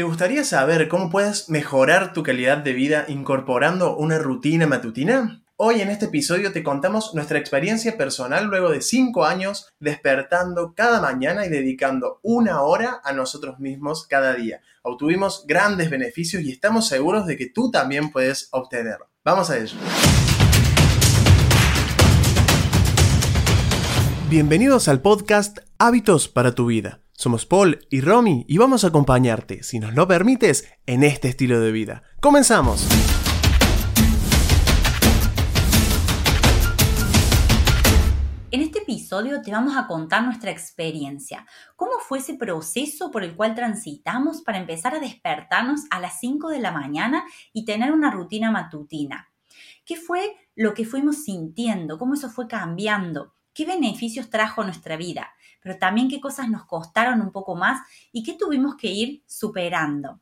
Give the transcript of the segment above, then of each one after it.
¿Te gustaría saber cómo puedes mejorar tu calidad de vida incorporando una rutina matutina? Hoy en este episodio te contamos nuestra experiencia personal luego de 5 años despertando cada mañana y dedicando una hora a nosotros mismos cada día. Obtuvimos grandes beneficios y estamos seguros de que tú también puedes obtenerlo. Vamos a ello. Bienvenidos al podcast Hábitos para tu vida somos Paul y Romy y vamos a acompañarte, si nos lo permites, en este estilo de vida. ¡Comenzamos! En este episodio te vamos a contar nuestra experiencia. ¿Cómo fue ese proceso por el cual transitamos para empezar a despertarnos a las 5 de la mañana y tener una rutina matutina? ¿Qué fue lo que fuimos sintiendo? ¿Cómo eso fue cambiando? ¿Qué beneficios trajo a nuestra vida? Pero también qué cosas nos costaron un poco más y qué tuvimos que ir superando.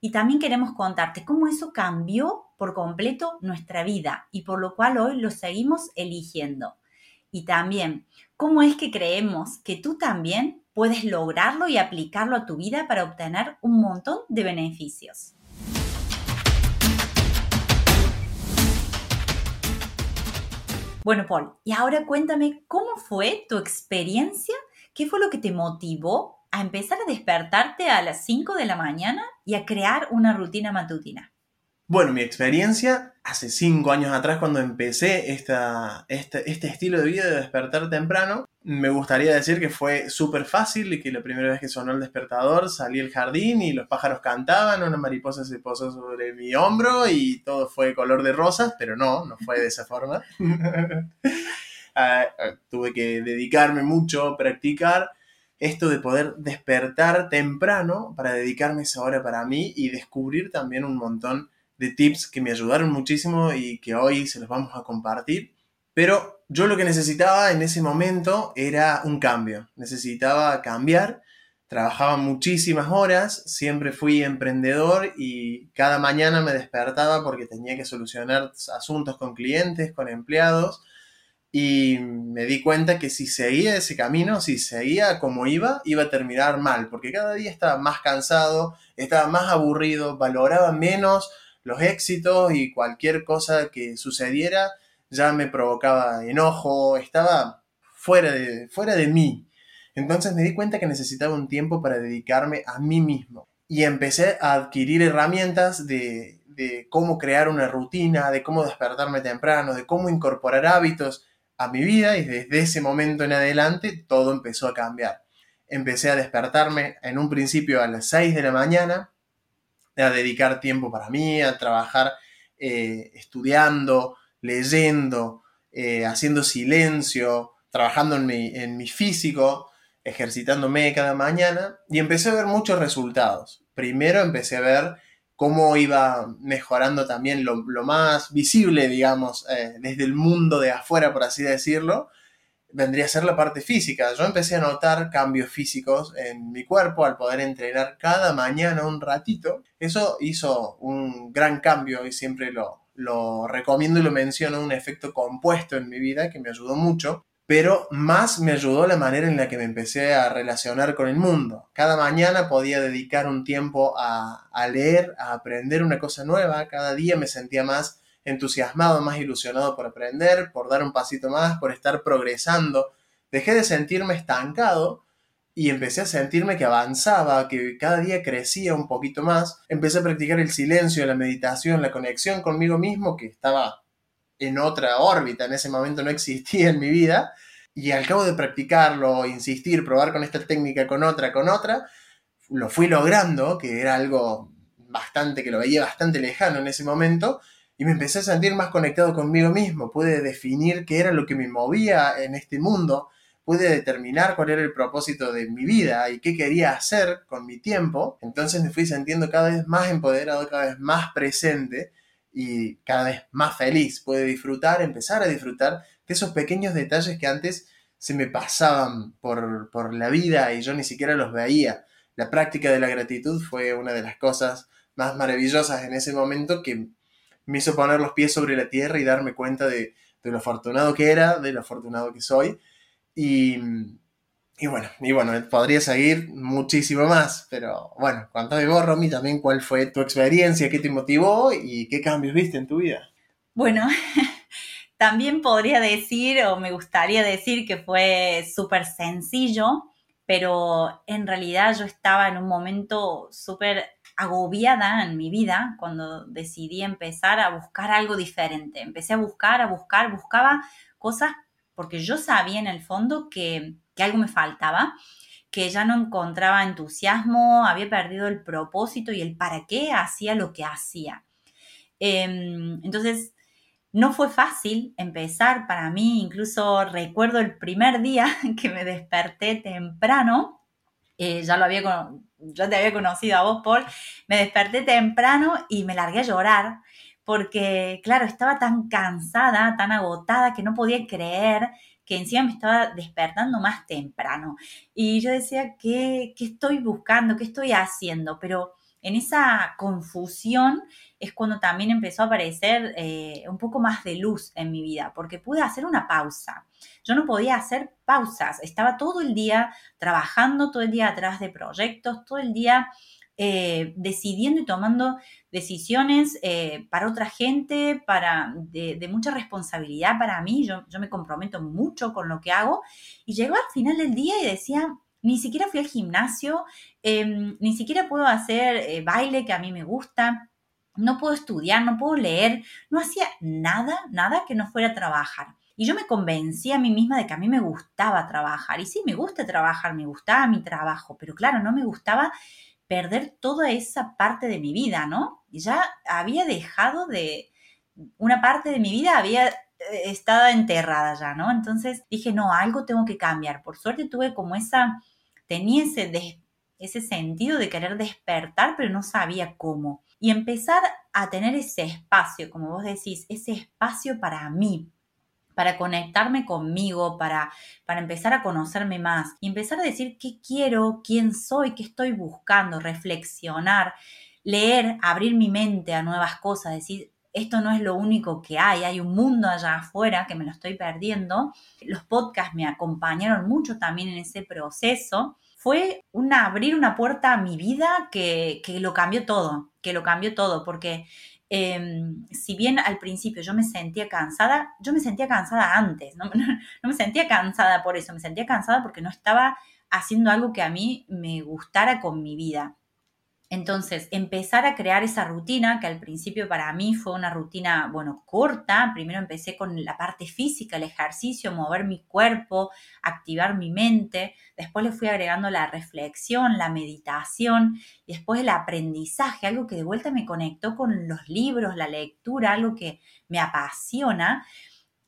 Y también queremos contarte cómo eso cambió por completo nuestra vida y por lo cual hoy lo seguimos eligiendo. Y también cómo es que creemos que tú también puedes lograrlo y aplicarlo a tu vida para obtener un montón de beneficios. Bueno, Paul, y ahora cuéntame cómo fue tu experiencia ¿Qué fue lo que te motivó a empezar a despertarte a las 5 de la mañana y a crear una rutina matutina? Bueno, mi experiencia hace 5 años atrás cuando empecé esta, este, este estilo de vida de despertar temprano, me gustaría decir que fue súper fácil y que la primera vez que sonó el despertador salí al jardín y los pájaros cantaban, una mariposa se posó sobre mi hombro y todo fue color de rosas, pero no, no fue de esa forma. tuve que dedicarme mucho a practicar esto de poder despertar temprano para dedicarme esa hora para mí y descubrir también un montón de tips que me ayudaron muchísimo y que hoy se los vamos a compartir. Pero yo lo que necesitaba en ese momento era un cambio. Necesitaba cambiar. Trabajaba muchísimas horas, siempre fui emprendedor y cada mañana me despertaba porque tenía que solucionar asuntos con clientes, con empleados y me di cuenta que si seguía ese camino, si seguía como iba, iba a terminar mal, porque cada día estaba más cansado, estaba más aburrido, valoraba menos los éxitos y cualquier cosa que sucediera ya me provocaba enojo, estaba fuera de, fuera de mí. Entonces me di cuenta que necesitaba un tiempo para dedicarme a mí mismo y empecé a adquirir herramientas de, de cómo crear una rutina, de cómo despertarme temprano, de cómo incorporar hábitos a mi vida y desde ese momento en adelante todo empezó a cambiar. Empecé a despertarme en un principio a las 6 de la mañana, a dedicar tiempo para mí, a trabajar eh, estudiando, leyendo, eh, haciendo silencio, trabajando en mi, en mi físico, ejercitándome cada mañana y empecé a ver muchos resultados. Primero empecé a ver cómo iba mejorando también lo, más visible, digamos, eh, desde el mundo de afuera, por así decirlo, vendría a ser la parte física. Yo empecé a notar cambios físicos en mi cuerpo al poder entrenar cada mañana un ratito. Eso hizo un gran cambio y siempre lo, lo recomiendo y lo menciono, un efecto compuesto en mi vida que me ayudó mucho pero más me ayudó la manera en la que me empecé a relacionar con el mundo. Cada mañana podía dedicar un tiempo a, leer, a aprender una cosa nueva, cada día me sentía más entusiasmado, más ilusionado por aprender, por dar un pasito más, por estar progresando. Dejé de sentirme estancado y empecé a sentirme que avanzaba, que cada día crecía un poquito más. Empecé a practicar el silencio, la meditación, la conexión conmigo mismo, que estaba en otra órbita, en ese momento no existía en mi vida, y al cabo de practicarlo, insistir, probar con esta técnica, con otra, con otra, lo fui logrando, que era algo bastante, que lo veía bastante lejano en ese momento, y me empecé a sentir más conectado conmigo mismo, pude definir qué era lo que me movía en este mundo, pude determinar cuál era el propósito de mi vida y qué quería hacer con mi tiempo, entonces me fui sintiendo cada vez más empoderado, cada vez más presente, y cada vez más feliz. Puede disfrutar, empezar a disfrutar de esos pequeños detalles que antes se me pasaban por, la vida y yo ni siquiera los veía. La práctica de la gratitud fue una de las cosas más maravillosas en ese momento que me hizo poner los pies sobre la tierra y darme cuenta de, lo afortunado que era, de lo afortunado que soy. Y, Y bueno, y bueno, podría seguir muchísimo más, pero bueno, contame vos, Romy, también cuál fue tu experiencia, qué te motivó y qué cambios viste en tu vida. Bueno, también podría decir o me gustaría decir que fue súper sencillo, pero en realidad yo estaba en un momento súper agobiada en mi vida cuando decidí empezar a buscar algo diferente. Empecé a buscar, a buscar, buscaba cosas porque yo sabía en el fondo que, algo me faltaba, que ya no encontraba entusiasmo, había perdido el propósito y el para qué hacía lo que hacía. Em, entonces, no fue fácil empezar para mí, incluso recuerdo el primer día que me desperté temprano, eh, ya lo había, ya te había conocido a vos, Paul, me desperté temprano y me largué a llorar porque, claro, estaba tan cansada, tan agotada, que no podía creer que encima me estaba despertando más temprano. Y yo decía, ¿qué, qué estoy buscando? ¿Qué estoy haciendo? Pero en esa confusión es cuando también empezó a aparecer eh, un poco más de luz en mi vida, porque pude hacer una pausa. Yo no podía hacer pausas, estaba todo el día trabajando, todo el día atrás de proyectos, todo el día eh, decidiendo y tomando decisiones eh, para otra gente, para, de, mucha responsabilidad para mí. Yo, yo, me comprometo mucho con lo que hago. Y llegó al final del día y decía, ni siquiera fui al gimnasio, em, ni siquiera puedo hacer eh, baile que a mí me gusta. No puedo estudiar, no puedo leer, no hacía nada, nada que no fuera a trabajar. Y yo me convencí a mí misma de que a mí me gustaba trabajar. Y sí, me gusta trabajar, me gustaba mi trabajo, pero claro, no me gustaba perder toda esa parte de mi vida, ¿no? Ya había dejado de, una parte de mi vida había eh, estado enterrada ya, ¿no? Entonces dije, no, algo tengo que cambiar. Por suerte tuve como esa, tenía ese, ese sentido de querer despertar, pero no sabía cómo. Y empezar a tener ese espacio, como vos decís, ese espacio para mí, para conectarme conmigo, para, para empezar a conocerme más y empezar a decir qué quiero, quién soy, qué estoy buscando, reflexionar, leer, abrir mi mente a nuevas cosas, decir, esto no es lo único que hay, hay un mundo allá afuera que me lo estoy perdiendo. Los podcasts me acompañaron mucho también en ese proceso. Fue una, abrir una puerta a mi vida que, que lo cambió todo, que lo cambió todo, porque Em, si bien al principio yo me sentía cansada, yo me sentía cansada antes, no, no, me sentía cansada por eso, me sentía cansada porque no estaba haciendo algo que a mí me gustara con mi vida. Entonces, empezar a crear esa rutina, que al principio para mí fue una rutina, bueno, corta. Primero empecé con la parte física, el ejercicio, mover mi cuerpo, activar mi mente. Después le fui agregando la reflexión, la meditación y después el aprendizaje, algo que de vuelta me conectó con los libros, la lectura, algo que me apasiona.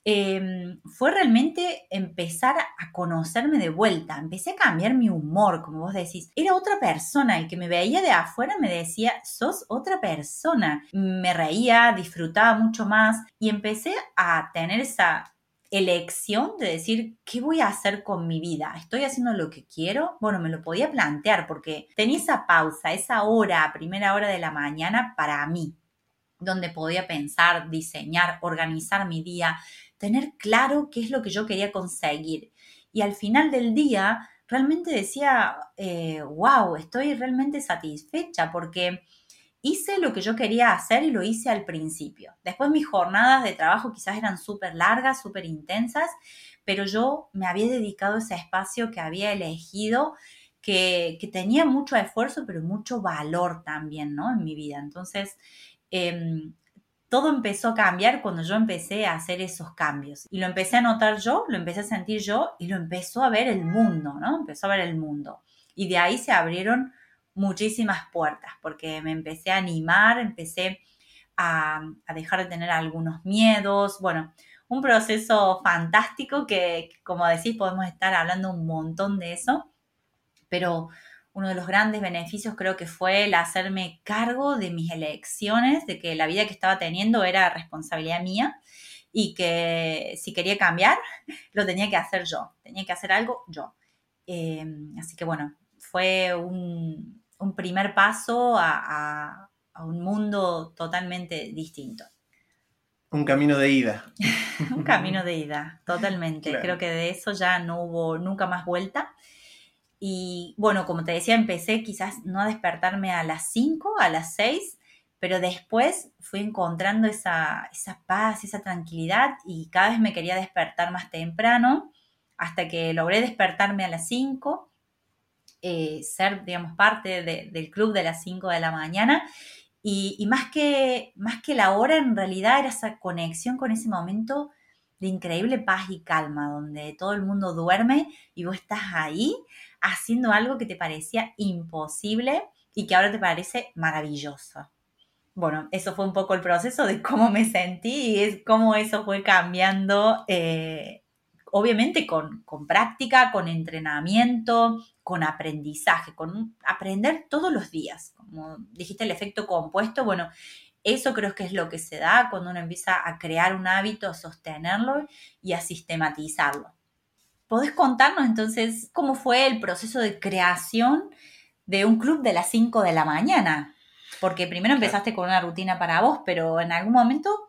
Em, fue realmente empezar a conocerme de vuelta. Empecé a cambiar mi humor, como vos decís. Era otra persona. El que me veía de afuera me decía, sos otra persona. Me reía, disfrutaba mucho más y empecé a tener esa elección de decir, ¿qué voy a hacer con mi vida? ¿Estoy haciendo lo que quiero? Bueno, me lo podía plantear porque tenía esa pausa, esa hora, primera hora de la mañana para mí, donde podía pensar, diseñar, organizar mi día, tener claro qué es lo que yo quería conseguir. Y al final del día, realmente decía, wow, eh, estoy realmente satisfecha porque hice lo que yo quería hacer y lo hice al principio. Después mis jornadas de trabajo quizás eran súper largas, súper intensas, pero yo me había dedicado ese espacio que había elegido, que, tenía mucho esfuerzo, pero mucho valor también, ¿no? En mi vida. Entonces, em, todo empezó a cambiar cuando yo empecé a hacer esos cambios. Y lo empecé a notar yo, lo empecé a sentir yo y lo empezó a ver el mundo, ¿no? Empezó a ver el mundo. Y de ahí se abrieron muchísimas puertas porque me empecé a animar, empecé a, dejar de tener algunos miedos. Bueno, un proceso fantástico que, como decís, podemos estar hablando un montón de eso. Pero uno de los grandes beneficios creo que fue el hacerme cargo de mis elecciones, de que la vida que estaba teniendo era responsabilidad mía y que si quería cambiar, lo tenía que hacer yo, tenía que hacer algo yo. Em, así que bueno, fue un, primer paso a, un mundo totalmente distinto. Un camino de ida. un camino de ida, totalmente. Creo que de eso ya no hubo nunca más vuelta. Y bueno, como te decía, empecé quizás no a despertarme a las 5, a las 6, pero después fui encontrando esa, esa paz, esa tranquilidad y cada vez me quería despertar más temprano hasta que logré despertarme a las 5, eh, ser, digamos, parte del club de las 5 de la mañana. Y, más, que, más que la hora, en realidad era esa conexión con ese momento de increíble paz y calma, donde todo el mundo duerme y vos estás ahí haciendo algo que te parecía imposible y que ahora te parece maravilloso. Bueno, eso fue un poco el proceso de cómo me sentí y es cómo eso fue cambiando eh, obviamente con, práctica, con entrenamiento, con aprendizaje, con aprender todos los días. Como dijiste, el efecto compuesto, bueno, eso creo que es lo que se da cuando uno empieza a crear un hábito, a sostenerlo y a sistematizarlo. ¿Podés contarnos entonces cómo fue el proceso de creación de un club de las 5 de la mañana? Porque primero empezaste con una rutina para vos, pero en algún momento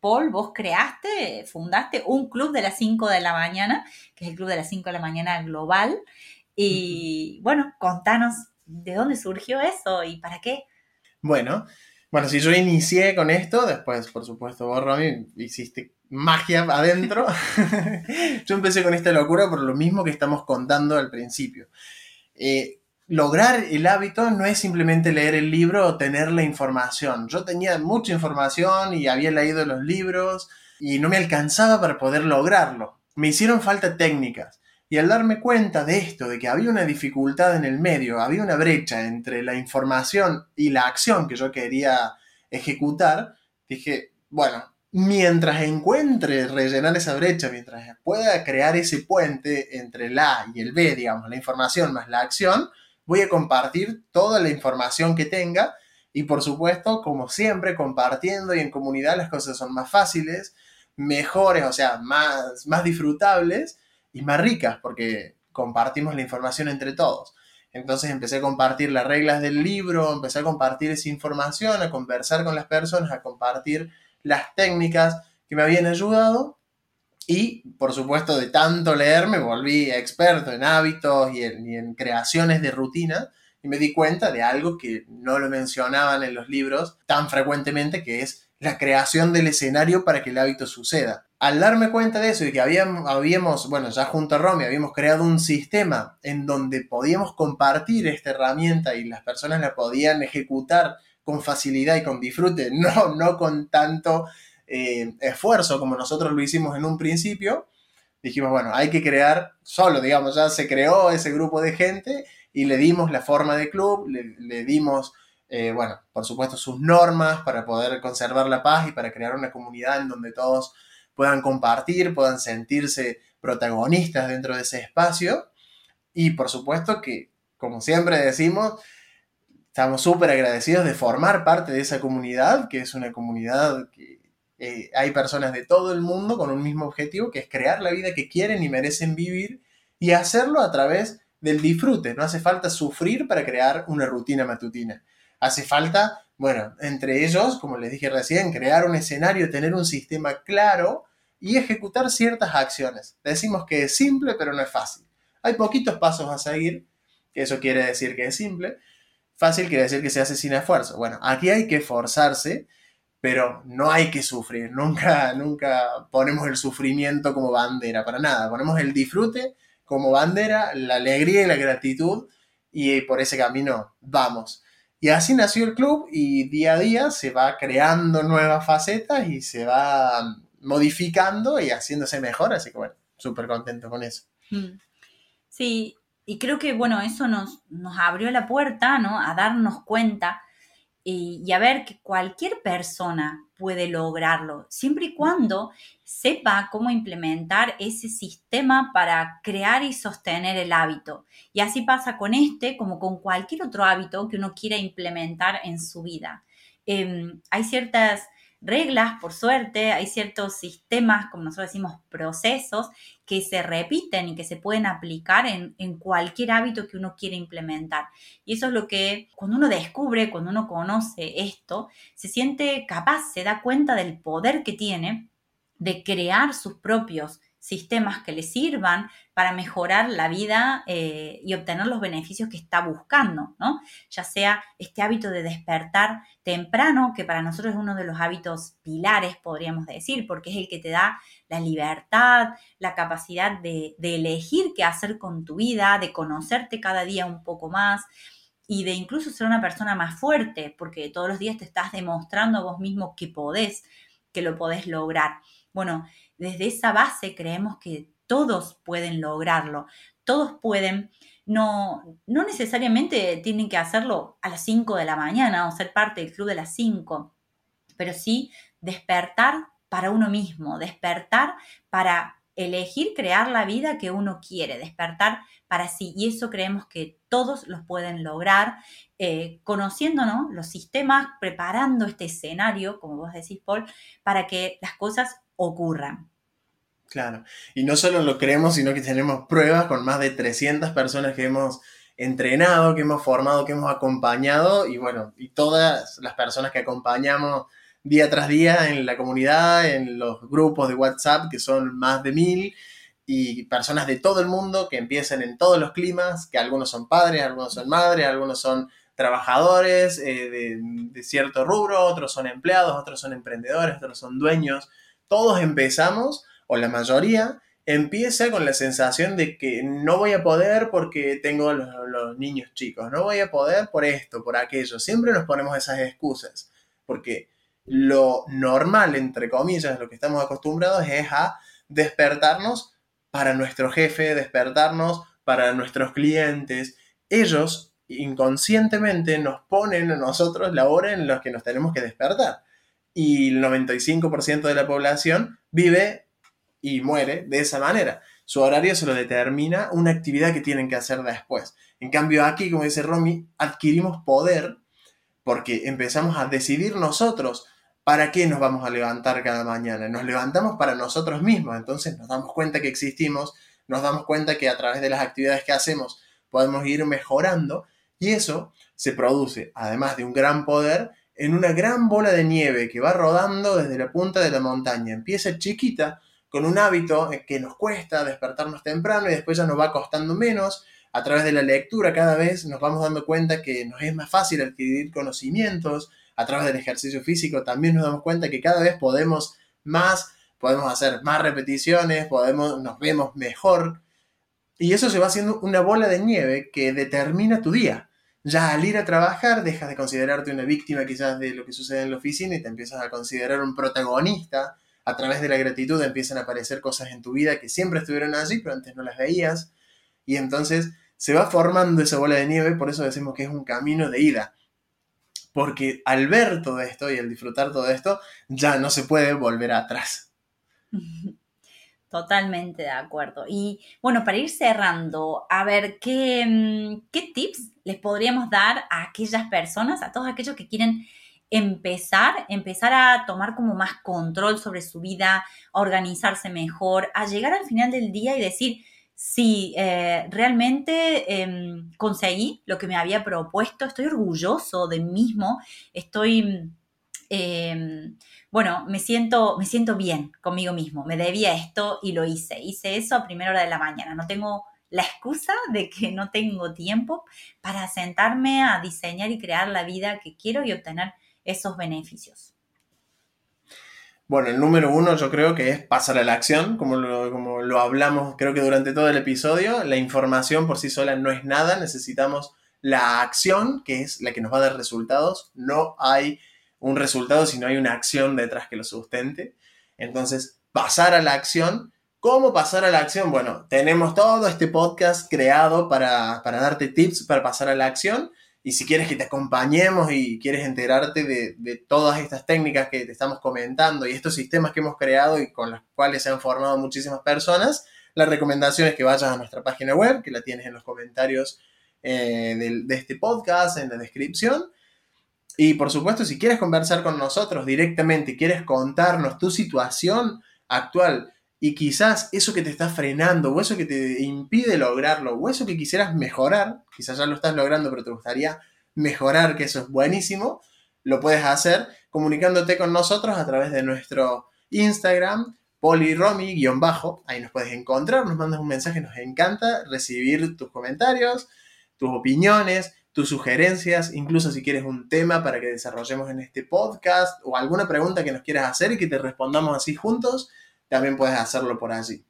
Paul, vos creaste, fundaste un club de las 5 de la mañana, que es el club de las 5 de la mañana global. Y bueno, contanos de dónde surgió eso y para qué. Bueno, bueno, si yo inicié con esto, después, por supuesto, vos, Romy, hiciste magia adentro. yo empecé con esta locura por lo mismo que estamos contando al principio. Eh, lograr el hábito no es simplemente leer el libro o tener la información. Yo tenía mucha información y había leído los libros y no me alcanzaba para poder lograrlo. Me hicieron falta técnicas. Y al darme cuenta de esto, de que había una dificultad en el medio, había una brecha entre la información y la acción que yo quería ejecutar, dije, bueno, mientras encuentre rellenar esa brecha, mientras pueda crear ese puente entre la y el B, digamos, la información más la acción, voy a compartir toda la información que tenga y por supuesto, como siempre, compartiendo y en comunidad las cosas son más fáciles, mejores, o sea, más, más disfrutables y más ricas porque compartimos la información entre todos. Entonces empecé a compartir las reglas del libro, empecé a compartir esa información, a conversar con las personas, a compartir las técnicas que me habían ayudado y, por supuesto, de tanto leer me volví experto en hábitos y en, creaciones de rutina y me di cuenta de algo que no lo mencionaban en los libros tan frecuentemente, que es la creación del escenario para que el hábito suceda. Al darme cuenta de eso y que habíamos, habíamos, bueno, ya junto a Romy, habíamos creado un sistema en donde podíamos compartir esta herramienta y las personas la podían ejecutar con facilidad y con disfrute, no, no con tanto eh, esfuerzo como nosotros lo hicimos en un principio, dijimos, bueno, hay que crear solo, digamos, ya se creó ese grupo de gente y le dimos la forma de club, le, dimos, eh, bueno, por supuesto sus normas para poder conservar la paz y para crear una comunidad en donde todos puedan compartir, puedan sentirse protagonistas dentro de ese espacio. Y por supuesto que, como siempre decimos, estamos súper agradecidos de formar parte de esa comunidad, que es una comunidad que eh, hay personas de todo el mundo con un mismo objetivo, que es crear la vida que quieren y merecen vivir y hacerlo a través del disfrute. No hace falta sufrir para crear una rutina matutina. Hace falta, bueno, entre ellos, como les dije recién, crear un escenario, tener un sistema claro y ejecutar ciertas acciones. Decimos que es simple, pero no es fácil. Hay poquitos pasos a seguir, que eso quiere decir que es simple. Fácil quiere decir que se hace sin esfuerzo. Bueno, aquí hay que esforzarse pero no hay que sufrir, nunca, nunca ponemos el sufrimiento como bandera, para nada, ponemos el disfrute como bandera, la alegría y la gratitud, y por ese camino vamos. Y así nació el club y día a día se va creando nuevas facetas y se va modificando y haciéndose mejor, así que bueno, súper contento con eso. Mm. Sí, y creo que bueno, eso nos, nos abrió la puerta, ¿no? A darnos cuenta y, a ver que cualquier persona puede lograrlo, siempre y cuando sepa cómo implementar ese sistema para crear y sostener el hábito. Y así pasa con este como con cualquier otro hábito que uno quiera implementar en su vida. Em, hay ciertas reglas, por suerte, hay ciertos sistemas, como nosotros decimos, procesos, que se repiten y que se pueden aplicar en, en, cualquier hábito que uno quiera implementar. Y eso es lo que cuando uno descubre, cuando uno conoce esto, se siente capaz, se da cuenta del poder que tiene de crear sus propios sistemas que le sirvan para mejorar la vida eh, y obtener los beneficios que está buscando, ¿no? Ya sea este hábito de despertar temprano, que para nosotros es uno de los hábitos pilares, podríamos decir, porque es el que te da la libertad, la capacidad de, de elegir qué hacer con tu vida, de conocerte cada día un poco más y de incluso ser una persona más fuerte, porque todos los días te estás demostrando a vos mismo que podés, que lo podés lograr. Bueno, desde esa base creemos que todos pueden lograrlo, todos pueden, no, no necesariamente tienen que hacerlo a las 5 de la mañana o ser parte del club de las 5, pero sí despertar para uno mismo, despertar para elegir crear la vida que uno quiere, despertar para sí. Y eso creemos que todos los pueden lograr eh, conociendo los sistemas, preparando este escenario, como vos decís, Paul, para que las cosas ocurran. Claro, y no solo lo creemos, sino que tenemos pruebas con más de 300 personas que hemos entrenado, que hemos formado, que hemos acompañado, y bueno, y todas las personas que acompañamos día tras día en la comunidad, en los grupos de WhatsApp, que son más de mil, y personas de todo el mundo que empiezan en todos los climas, que algunos son padres, algunos son madres, algunos son trabajadores eh, de, de, cierto rubro, otros son empleados, otros son emprendedores, otros son dueños. Todos empezamos, o la mayoría, empieza con la sensación de que no voy a poder porque tengo los, niños chicos, no voy a poder por esto, por aquello. Siempre nos ponemos esas excusas, porque lo normal, entre comillas, lo que estamos acostumbrados es a despertarnos para nuestro jefe, despertarnos para nuestros clientes. Ellos inconscientemente nos ponen a nosotros la hora en la que nos tenemos que despertar. Y el 95% de la población vive y muere de esa manera. Su horario se lo determina una actividad que tienen que hacer después. En cambio, aquí, como dice Romy, adquirimos poder porque empezamos a decidir nosotros ¿Para qué nos vamos a levantar cada mañana? Nos levantamos para nosotros mismos, entonces nos damos cuenta que existimos, nos damos cuenta que a través de las actividades que hacemos podemos ir mejorando y eso se produce, además de un gran poder, en una gran bola de nieve que va rodando desde la punta de la montaña. Empieza chiquita, con un hábito que nos cuesta despertarnos temprano y después ya nos va costando menos. A través de la lectura cada vez nos vamos dando cuenta que nos es más fácil adquirir conocimientos, a través del ejercicio físico también nos damos cuenta que cada vez podemos más, podemos hacer más repeticiones, podemos, nos vemos mejor. Y eso se va haciendo una bola de nieve que determina tu día. Ya al ir a trabajar dejas de considerarte una víctima quizás de lo que sucede en la oficina y te empiezas a considerar un protagonista. A través de la gratitud empiezan a aparecer cosas en tu vida que siempre estuvieron allí, pero antes no las veías. Y entonces se va formando esa bola de nieve, por eso decimos que es un camino de ida porque al ver todo esto y al disfrutar todo esto, ya no se puede volver atrás. Totalmente de acuerdo. Y bueno, para ir cerrando, a ver, ¿qué, mm, ¿qué tips les podríamos dar a aquellas personas, a todos aquellos que quieren empezar, empezar a tomar como más control sobre su vida, a organizarse mejor, a llegar al final del día y decir, Sí, eh, realmente em, conseguí lo que me había propuesto, estoy orgulloso de mí mismo, estoy, em, bueno, me siento, me siento bien conmigo mismo, me debía esto y lo hice, hice eso a primera hora de la mañana, no tengo la excusa de que no tengo tiempo para sentarme a diseñar y crear la vida que quiero y obtener esos beneficios. Bueno, el número uno yo creo que es pasar a la acción, como lo, como lo hablamos creo que durante todo el episodio. La información por sí sola no es nada, necesitamos la acción, que es la que nos va a dar resultados. No hay un resultado si no hay una acción detrás que lo sustente. Entonces, pasar a la acción. ¿Cómo pasar a la acción? Bueno, tenemos todo este podcast creado para, para darte tips para pasar a la acción. Y si quieres que te acompañemos y quieres enterarte de, todas estas técnicas que te estamos comentando y estos sistemas que hemos creado y con los cuales se han formado muchísimas personas, la recomendación es que vayas a nuestra página web, que la tienes en los comentarios eh, de, de este podcast, en la descripción. Y por supuesto, si quieres conversar con nosotros directamente, quieres contarnos tu situación actual, y quizás eso que te está frenando, o eso que te impide lograrlo, o eso que quisieras mejorar, quizás ya lo estás logrando, pero te gustaría mejorar, que eso es buenísimo, lo puedes hacer comunicándote con nosotros a través de nuestro Instagram, poliromi guion bajo, ahí nos puedes encontrar, nos mandas un mensaje, nos encanta recibir tus comentarios, tus opiniones, tus sugerencias, incluso si quieres un tema para que desarrollemos en este podcast o alguna pregunta que nos quieras hacer y que te respondamos así juntos, también puedes hacerlo por allí.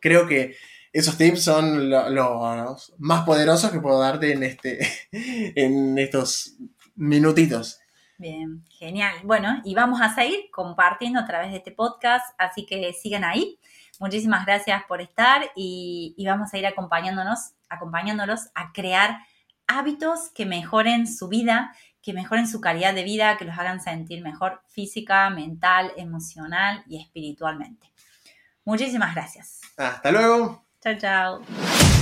Creo que esos tips son los más poderosos que puedo darte en, este, en estos minutitos. Bien, genial. Bueno, y vamos a seguir compartiendo a través de este podcast, así que sigan ahí. Muchísimas gracias por estar y, y vamos a ir acompañándonos, acompañándolos a crear hábitos que mejoren su vida, que mejoren su calidad de vida, que los hagan sentir mejor física, mental, emocional y espiritualmente. Muchísimas gracias. Hasta luego. Chao, chao.